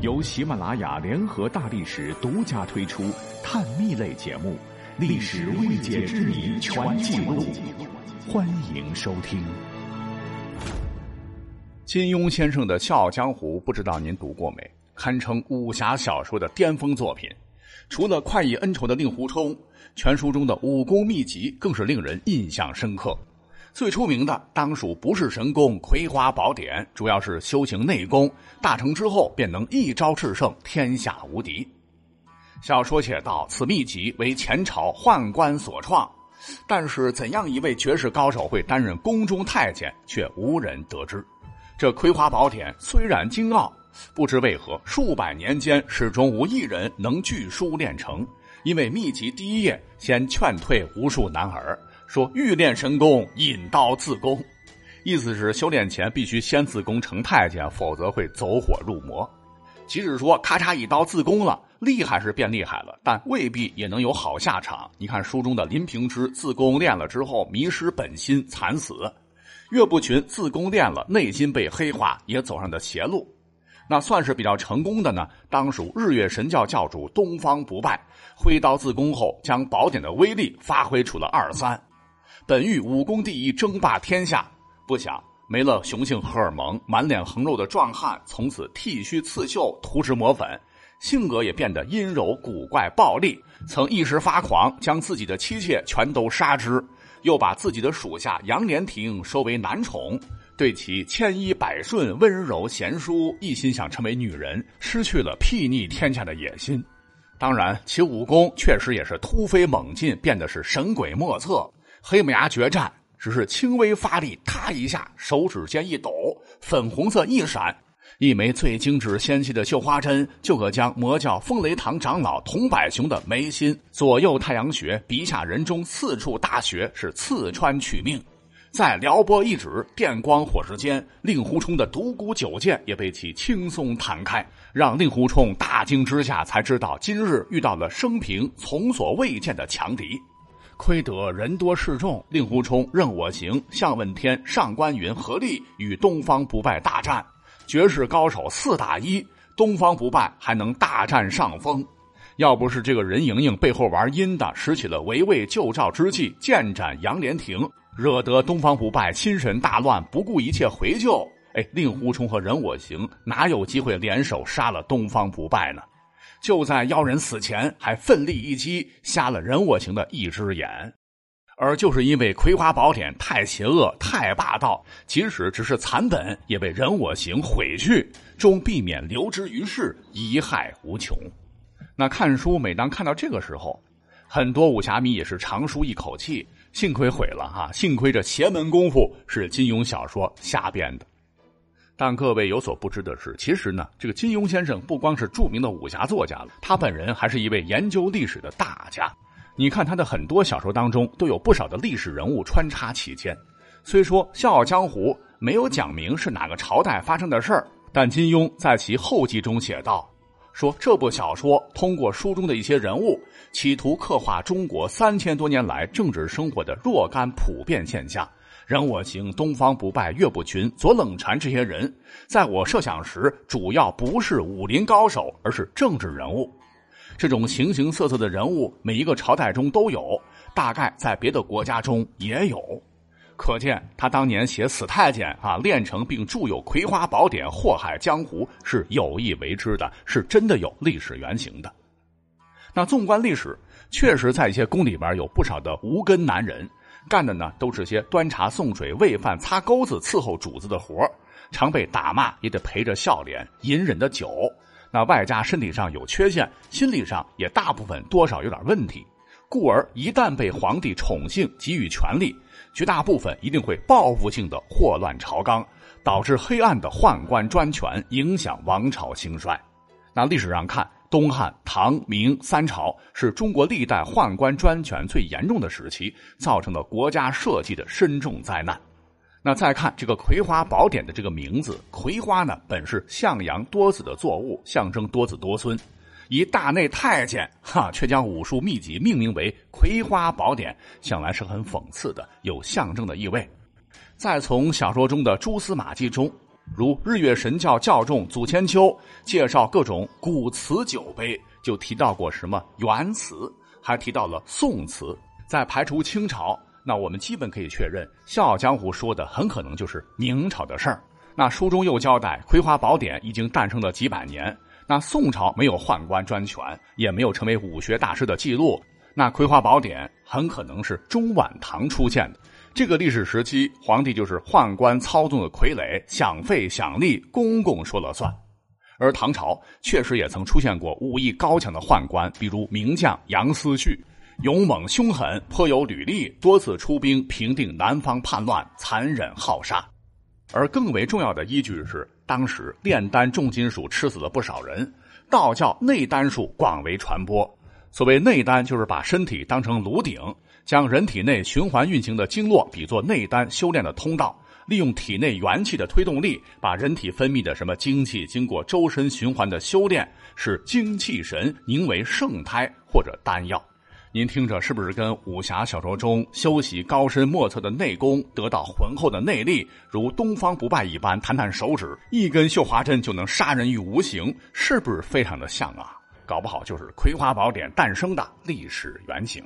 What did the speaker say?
由喜马拉雅联合大历史独家推出探秘类节目《历史未解之谜全记录》，欢迎收听。金庸先生的《笑傲江湖》，不知道您读过没？堪称武侠小说的巅峰作品。除了快意恩仇的令狐冲，全书中的武功秘籍更是令人印象深刻。最出名的当属不是神功《葵花宝典》，主要是修行内功，大成之后便能一招制胜，天下无敌。小说写道，此秘籍为前朝宦官所创，但是怎样一位绝世高手会担任宫中太监，却无人得知。这《葵花宝典》虽然精奥，不知为何数百年间始终无一人能据书练成，因为秘籍第一页先劝退无数男儿。说欲练神功，引刀自宫，意思是修炼前必须先自宫成太监，否则会走火入魔。即使说咔嚓一刀自宫了，厉害是变厉害了，但未必也能有好下场。你看书中的林平之自宫练了之后迷失本心惨死，岳不群自宫练了内心被黑化，也走上了邪路。那算是比较成功的呢，当属日月神教教主东方不败，挥刀自宫后，将宝典的威力发挥出了二三。本欲武功第一，争霸天下，不想没了雄性荷尔蒙，满脸横肉的壮汉从此剃须刺绣，涂脂抹粉，性格也变得阴柔古怪、暴力。曾一时发狂，将自己的妻妾全都杀之，又把自己的属下杨莲亭收为男宠，对其千依百顺、温柔贤淑，一心想成为女人，失去了睥睨天下的野心。当然，其武功确实也是突飞猛进，变得是神鬼莫测。黑木崖决战，只是轻微发力，他一下，手指间一抖，粉红色一闪，一枚最精致纤细的绣花针就可将魔教风雷堂长老童柏雄的眉心、左右太阳穴、鼻下人中四处大穴是刺穿取命。再撩拨一指，电光火石间，令狐冲的独孤九剑也被其轻松弹开，让令狐冲大惊之下才知道，今日遇到了生平从所未见的强敌。亏得人多势众，令狐冲、任我行、向问天、上官云合力与东方不败大战，绝世高手四打一，东方不败还能大占上风。要不是这个任盈盈背后玩阴的，使起了围魏救赵之计，剑斩杨莲亭，惹得东方不败心神大乱，不顾一切回救，哎，令狐冲和任我行哪有机会联手杀了东方不败呢？就在妖人死前，还奋力一击，瞎了任我行的一只眼。而就是因为《葵花宝典》太邪恶、太霸道，即使只是残本，也被人我行毁去，终避免留之于世，贻害无穷。那看书，每当看到这个时候，很多武侠迷也是长舒一口气，幸亏毁了哈，幸亏这邪门功夫是金庸小说瞎编的。但各位有所不知的是，其实呢，这个金庸先生不光是著名的武侠作家了，他本人还是一位研究历史的大家。你看他的很多小说当中，都有不少的历史人物穿插其间。虽说《笑傲江湖》没有讲明是哪个朝代发生的事儿，但金庸在其后记中写道：“说这部小说通过书中的一些人物，企图刻画中国三千多年来政治生活的若干普遍现象。”人我行、东方不败、岳不群、左冷禅这些人，在我设想时，主要不是武林高手，而是政治人物。这种形形色色的人物，每一个朝代中都有，大概在别的国家中也有。可见他当年写死太监啊，练成并著有《葵花宝典》祸害江湖，是有意为之的，是真的有历史原型的。那纵观历史，确实在一些宫里边有不少的无根男人。干的呢都是些端茶送水、喂饭、擦钩子、伺候主子的活常被打骂也得陪着笑脸，隐忍的久。那外加身体上有缺陷，心理上也大部分多少有点问题，故而一旦被皇帝宠幸、给予权力，绝大部分一定会报复性的祸乱朝纲，导致黑暗的宦官专权，影响王朝兴衰。那历史上看。东汉、唐、明三朝是中国历代宦官专权最严重的时期，造成了国家社稷的深重灾难。那再看这个《葵花宝典》的这个名字，葵花呢本是向阳多子的作物，象征多子多孙。以大内太监哈，却将武术秘籍命名为《葵花宝典》，想来是很讽刺的，有象征的意味。再从小说中的蛛丝马迹中。如日月神教教众祖千秋介绍各种古瓷酒杯，就提到过什么元瓷，还提到了宋瓷。在排除清朝，那我们基本可以确认，《笑傲江湖》说的很可能就是明朝的事儿。那书中又交代，《葵花宝典》已经诞生了几百年。那宋朝没有宦官专权，也没有成为武学大师的记录。那《葵花宝典》很可能是中晚唐出现的。这个历史时期，皇帝就是宦官操纵的傀儡，想废想立，公公说了算。而唐朝确实也曾出现过武艺高强的宦官，比如名将杨思绪，勇猛凶狠，颇有履历，多次出兵平定南方叛乱，残忍好杀。而更为重要的依据是，当时炼丹重金属吃死了不少人，道教内丹术广为传播。所谓内丹，就是把身体当成炉鼎。将人体内循环运行的经络比作内丹修炼的通道，利用体内元气的推动力，把人体分泌的什么精气经过周身循环的修炼，使精气神凝为圣胎或者丹药。您听着是不是跟武侠小说中修习高深莫测的内功，得到浑厚的内力，如东方不败一般，弹弹手指，一根绣花针就能杀人于无形，是不是非常的像啊？搞不好就是《葵花宝典》诞生的历史原型。